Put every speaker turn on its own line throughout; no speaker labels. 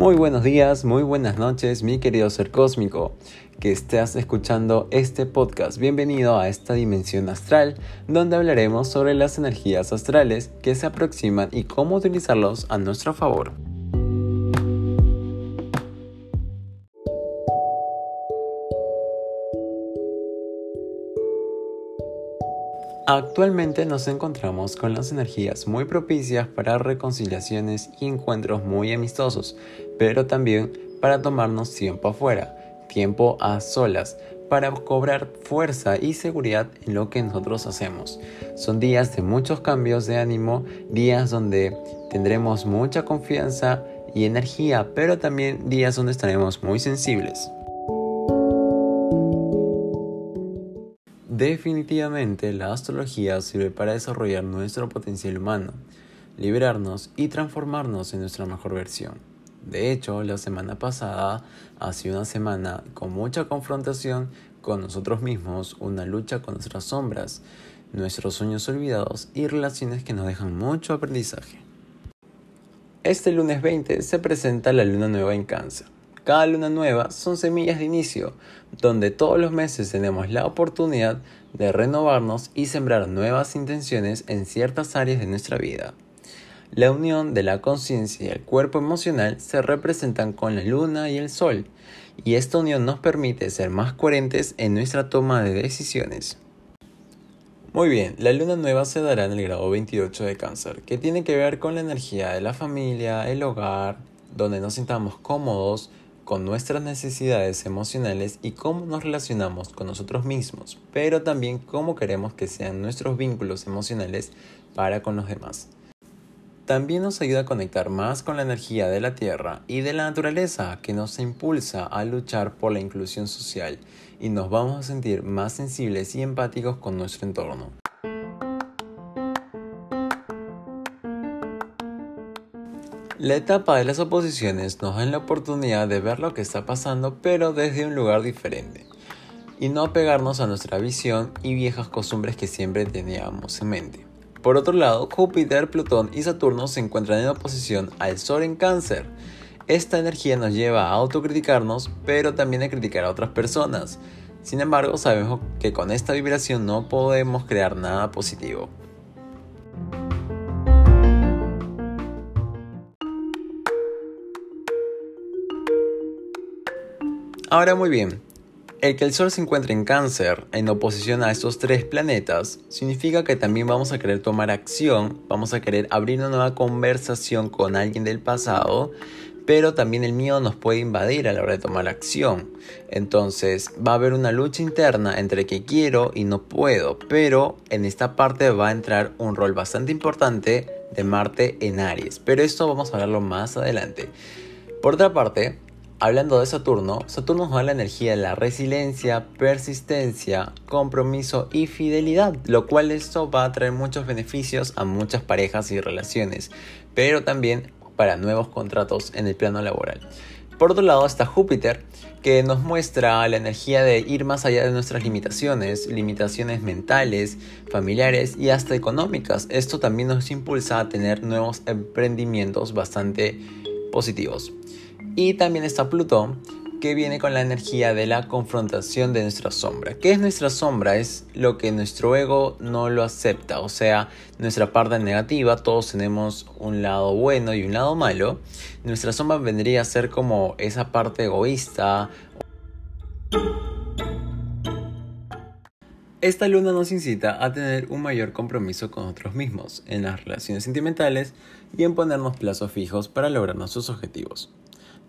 Muy buenos días, muy buenas noches, mi querido ser cósmico, que estés escuchando este podcast. Bienvenido a esta dimensión astral, donde hablaremos sobre las energías astrales que se aproximan y cómo utilizarlos a nuestro favor. Actualmente nos encontramos con las energías muy propicias para reconciliaciones y encuentros muy amistosos, pero también para tomarnos tiempo afuera, tiempo a solas, para cobrar fuerza y seguridad en lo que nosotros hacemos. Son días de muchos cambios de ánimo, días donde tendremos mucha confianza y energía, pero también días donde estaremos muy sensibles. Definitivamente la astrología sirve para desarrollar nuestro potencial humano, liberarnos y transformarnos en nuestra mejor versión. De hecho, la semana pasada ha una semana con mucha confrontación con nosotros mismos, una lucha con nuestras sombras, nuestros sueños olvidados y relaciones que nos dejan mucho aprendizaje. Este lunes 20 se presenta la luna nueva en cáncer. Cada luna nueva son semillas de inicio, donde todos los meses tenemos la oportunidad de renovarnos y sembrar nuevas intenciones en ciertas áreas de nuestra vida. La unión de la conciencia y el cuerpo emocional se representan con la luna y el sol, y esta unión nos permite ser más coherentes en nuestra toma de decisiones. Muy bien, la luna nueva se dará en el grado 28 de cáncer, que tiene que ver con la energía de la familia, el hogar, donde nos sintamos cómodos, con nuestras necesidades emocionales y cómo nos relacionamos con nosotros mismos, pero también cómo queremos que sean nuestros vínculos emocionales para con los demás. También nos ayuda a conectar más con la energía de la tierra y de la naturaleza que nos impulsa a luchar por la inclusión social y nos vamos a sentir más sensibles y empáticos con nuestro entorno. La etapa de las oposiciones nos da la oportunidad de ver lo que está pasando pero desde un lugar diferente y no apegarnos a nuestra visión y viejas costumbres que siempre teníamos en mente. Por otro lado, Júpiter, Plutón y Saturno se encuentran en oposición al Sol en cáncer. Esta energía nos lleva a autocriticarnos pero también a criticar a otras personas. Sin embargo, sabemos que con esta vibración no podemos crear nada positivo. Ahora muy bien, el que el Sol se encuentre en cáncer en oposición a estos tres planetas significa que también vamos a querer tomar acción, vamos a querer abrir una nueva conversación con alguien del pasado, pero también el miedo nos puede invadir a la hora de tomar acción. Entonces va a haber una lucha interna entre que quiero y no puedo, pero en esta parte va a entrar un rol bastante importante de Marte en Aries, pero esto vamos a hablarlo más adelante. Por otra parte, Hablando de Saturno, Saturno nos da la energía de la resiliencia, persistencia, compromiso y fidelidad, lo cual esto va a traer muchos beneficios a muchas parejas y relaciones, pero también para nuevos contratos en el plano laboral. Por otro lado está Júpiter, que nos muestra la energía de ir más allá de nuestras limitaciones, limitaciones mentales, familiares y hasta económicas. Esto también nos impulsa a tener nuevos emprendimientos bastante positivos. Y también está Plutón, que viene con la energía de la confrontación de nuestra sombra. ¿Qué es nuestra sombra? Es lo que nuestro ego no lo acepta, o sea, nuestra parte negativa, todos tenemos un lado bueno y un lado malo. Nuestra sombra vendría a ser como esa parte egoísta. Esta luna nos incita a tener un mayor compromiso con nosotros mismos, en las relaciones sentimentales y en ponernos plazos fijos para lograr nuestros objetivos.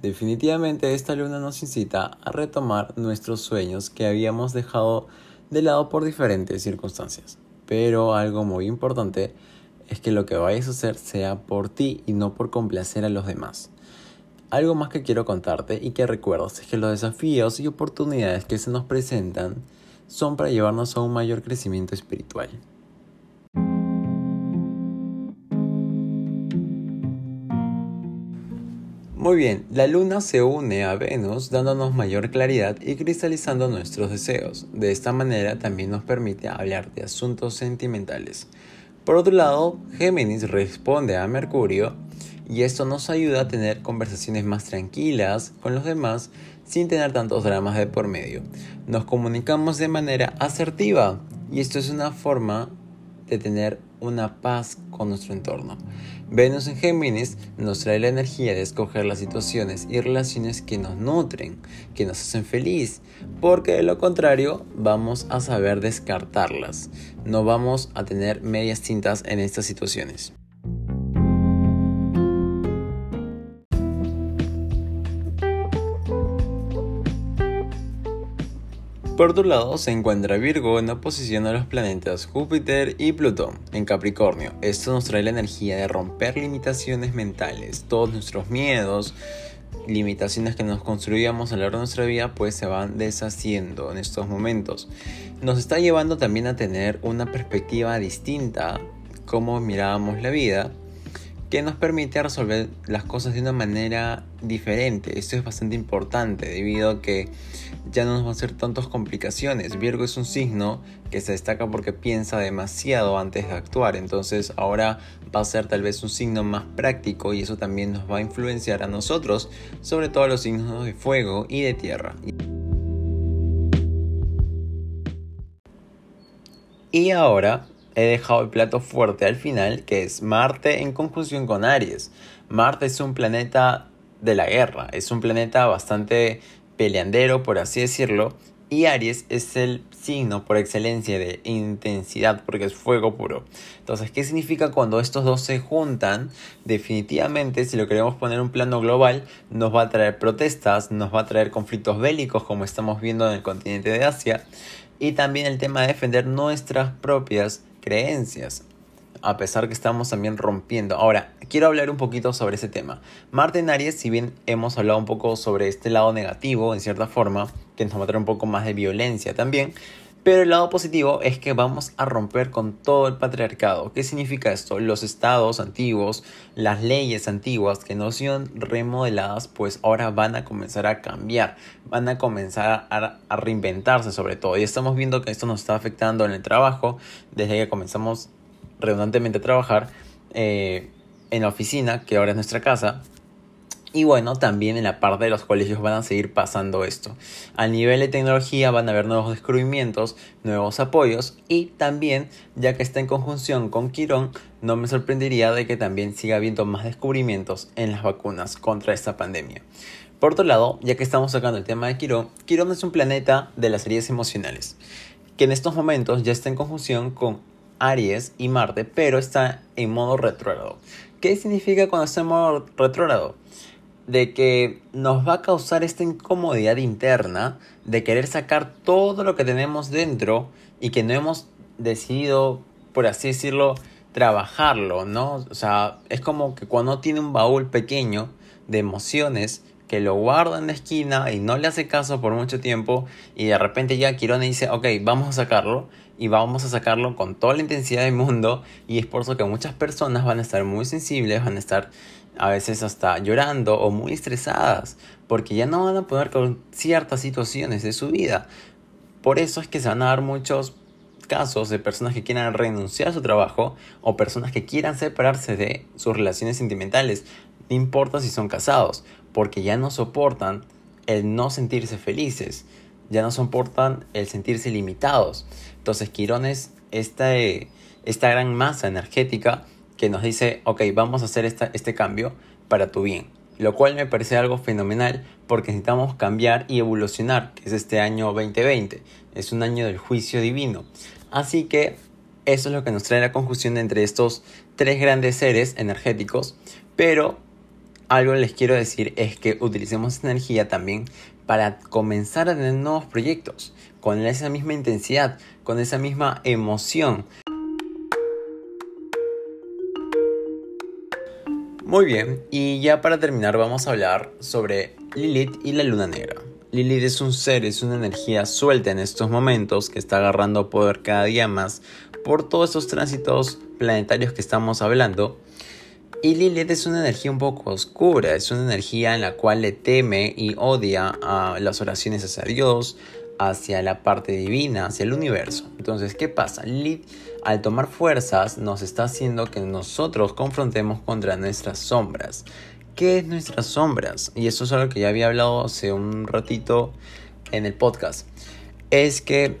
Definitivamente esta luna nos incita a retomar nuestros sueños que habíamos dejado de lado por diferentes circunstancias. Pero algo muy importante es que lo que vayas a hacer sea por ti y no por complacer a los demás. Algo más que quiero contarte y que recuerdes es que los desafíos y oportunidades que se nos presentan son para llevarnos a un mayor crecimiento espiritual. Muy bien, la luna se une a Venus dándonos mayor claridad y cristalizando nuestros deseos. De esta manera también nos permite hablar de asuntos sentimentales. Por otro lado, Géminis responde a Mercurio y esto nos ayuda a tener conversaciones más tranquilas con los demás sin tener tantos dramas de por medio. Nos comunicamos de manera asertiva y esto es una forma de tener una paz con nuestro entorno. Venus en Géminis nos trae la energía de escoger las situaciones y relaciones que nos nutren, que nos hacen feliz, porque de lo contrario vamos a saber descartarlas. No vamos a tener medias tintas en estas situaciones. Por otro lado, se encuentra Virgo en oposición a los planetas Júpiter y Plutón en Capricornio. Esto nos trae la energía de romper limitaciones mentales. Todos nuestros miedos, limitaciones que nos construíamos a lo largo de nuestra vida, pues se van deshaciendo en estos momentos. Nos está llevando también a tener una perspectiva distinta, cómo mirábamos la vida que nos permite resolver las cosas de una manera diferente. Esto es bastante importante debido a que ya no nos van a hacer tantas complicaciones. Virgo es un signo que se destaca porque piensa demasiado antes de actuar, entonces ahora va a ser tal vez un signo más práctico y eso también nos va a influenciar a nosotros, sobre todo los signos de fuego y de tierra. Y ahora he dejado el plato fuerte al final, que es Marte en conjunción con Aries. Marte es un planeta de la guerra, es un planeta bastante peleandero, por así decirlo, y Aries es el signo por excelencia de intensidad, porque es fuego puro. Entonces, ¿qué significa cuando estos dos se juntan? Definitivamente, si lo queremos poner en un plano global, nos va a traer protestas, nos va a traer conflictos bélicos, como estamos viendo en el continente de Asia, y también el tema de defender nuestras propias creencias, a pesar que estamos también rompiendo. Ahora, quiero hablar un poquito sobre ese tema. Marte en Aries, si bien hemos hablado un poco sobre este lado negativo, en cierta forma, que nos va a traer un poco más de violencia también, pero el lado positivo es que vamos a romper con todo el patriarcado. ¿Qué significa esto? Los estados antiguos, las leyes antiguas que no son remodeladas, pues ahora van a comenzar a cambiar, van a comenzar a, reinventarse sobre todo. Y estamos viendo que esto nos está afectando en el trabajo desde que comenzamos redundantemente a trabajar eh, en la oficina, que ahora es nuestra casa. Y bueno, también en la parte de los colegios van a seguir pasando esto. A nivel de tecnología van a haber nuevos descubrimientos, nuevos apoyos y también, ya que está en conjunción con Quirón, no me sorprendería de que también siga habiendo más descubrimientos en las vacunas contra esta pandemia. Por otro lado, ya que estamos sacando el tema de Quirón, Quirón es un planeta de las heridas emocionales, que en estos momentos ya está en conjunción con Aries y Marte, pero está en modo retrógrado. ¿Qué significa cuando está en modo retrógrado? De que nos va a causar esta incomodidad interna de querer sacar todo lo que tenemos dentro y que no hemos decidido, por así decirlo, trabajarlo, ¿no? O sea, es como que cuando tiene un baúl pequeño de emociones que lo guarda en la esquina y no le hace caso por mucho tiempo y de repente ya Quirone dice, ok, vamos a sacarlo y vamos a sacarlo con toda la intensidad del mundo y es por eso que muchas personas van a estar muy sensibles, van a estar a veces hasta llorando o muy estresadas, porque ya no van a poder con ciertas situaciones de su vida. Por eso es que se van a dar muchos casos de personas que quieran renunciar a su trabajo o personas que quieran separarse de sus relaciones sentimentales, no importa si son casados, porque ya no soportan el no sentirse felices, ya no soportan el sentirse limitados. Entonces Quirón es esta, esta gran masa energética que nos dice, ok, vamos a hacer esta, este cambio para tu bien. Lo cual me parece algo fenomenal porque necesitamos cambiar y evolucionar, que es este año 2020. Es un año del juicio divino. Así que eso es lo que nos trae la conjunción entre estos tres grandes seres energéticos. Pero algo les quiero decir es que utilicemos energía también para comenzar a tener nuevos proyectos con esa misma intensidad, con esa misma emoción. Muy bien, y ya para terminar vamos a hablar sobre Lilith y la luna negra. Lilith es un ser, es una energía suelta en estos momentos que está agarrando poder cada día más por todos estos tránsitos planetarios que estamos hablando. Y Lilith es una energía un poco oscura, es una energía en la cual le teme y odia a las oraciones hacia Dios, hacia la parte divina, hacia el universo. Entonces, ¿qué pasa? Lilith al tomar fuerzas nos está haciendo que nosotros confrontemos contra nuestras sombras. ¿Qué es nuestras sombras? Y eso es algo que ya había hablado hace un ratito en el podcast. Es que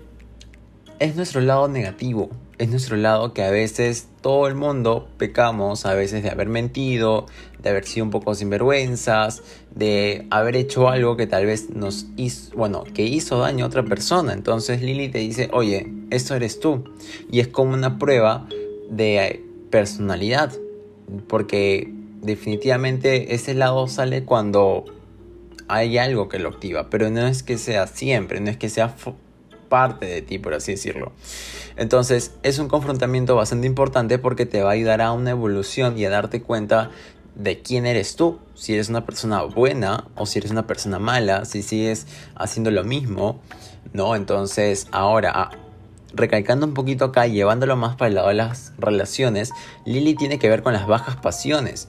es nuestro lado negativo, es nuestro lado que a veces todo el mundo pecamos, a veces de haber mentido, de haber sido un poco sinvergüenzas, de haber hecho algo que tal vez nos hizo, bueno, que hizo daño a otra persona. Entonces Lili te dice, oye, esto eres tú. Y es como una prueba de personalidad, porque definitivamente ese lado sale cuando hay algo que lo activa, pero no es que sea siempre, no es que sea parte de ti, por así decirlo. Entonces es un confrontamiento bastante importante porque te va a ayudar a una evolución y a darte cuenta de quién eres tú, si eres una persona buena o si eres una persona mala, si sigues haciendo lo mismo, ¿no? Entonces ahora, recalcando un poquito acá, llevándolo más para el lado de las relaciones, Lily tiene que ver con las bajas pasiones.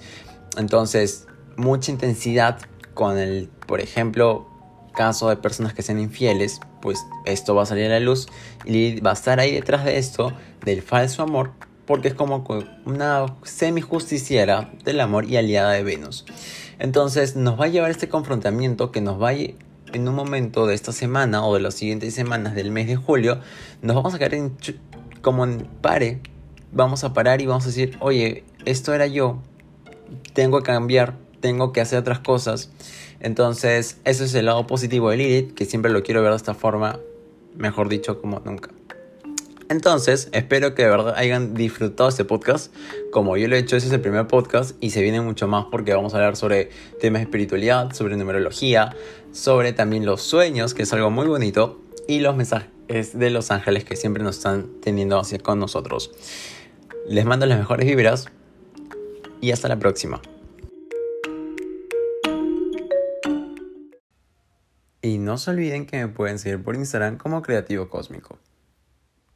Entonces, mucha intensidad con el, por ejemplo, caso de personas que sean infieles, pues esto va a salir a la luz y va a estar ahí detrás de esto del falso amor, porque es como una semi justiciera del amor y aliada de Venus. Entonces nos va a llevar este confrontamiento que nos va a en un momento de esta semana o de las siguientes semanas del mes de julio, nos vamos a caer en, como en pare, vamos a parar y vamos a decir, oye, esto era yo, tengo que cambiar, tengo que hacer otras cosas. Entonces, eso es el lado positivo de Lilith, que siempre lo quiero ver de esta forma, mejor dicho, como nunca. Entonces, espero que de verdad hayan disfrutado este podcast. Como yo lo he hecho, ese es el primer podcast y se viene mucho más porque vamos a hablar sobre temas de espiritualidad, sobre numerología, sobre también los sueños, que es algo muy bonito, y los mensajes de los ángeles que siempre nos están teniendo hacia con nosotros. Les mando las mejores vibras y hasta la próxima. Y no se olviden que me pueden seguir por Instagram como Creativo Cósmico.